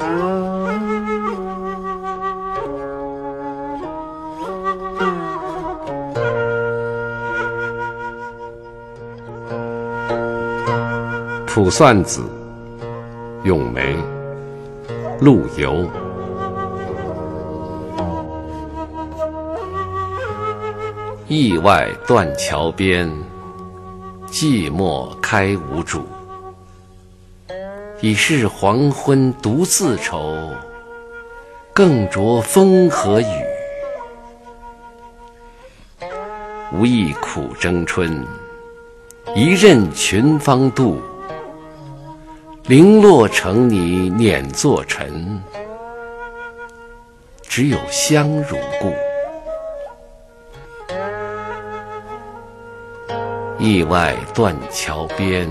《卜算子·咏梅》陆游。驿外断桥边，寂寞开无主。已是黄昏独自愁，更着风和雨。无意苦争春，一任群芳妒。零落成泥碾作尘，只有香如故。驿外断桥边，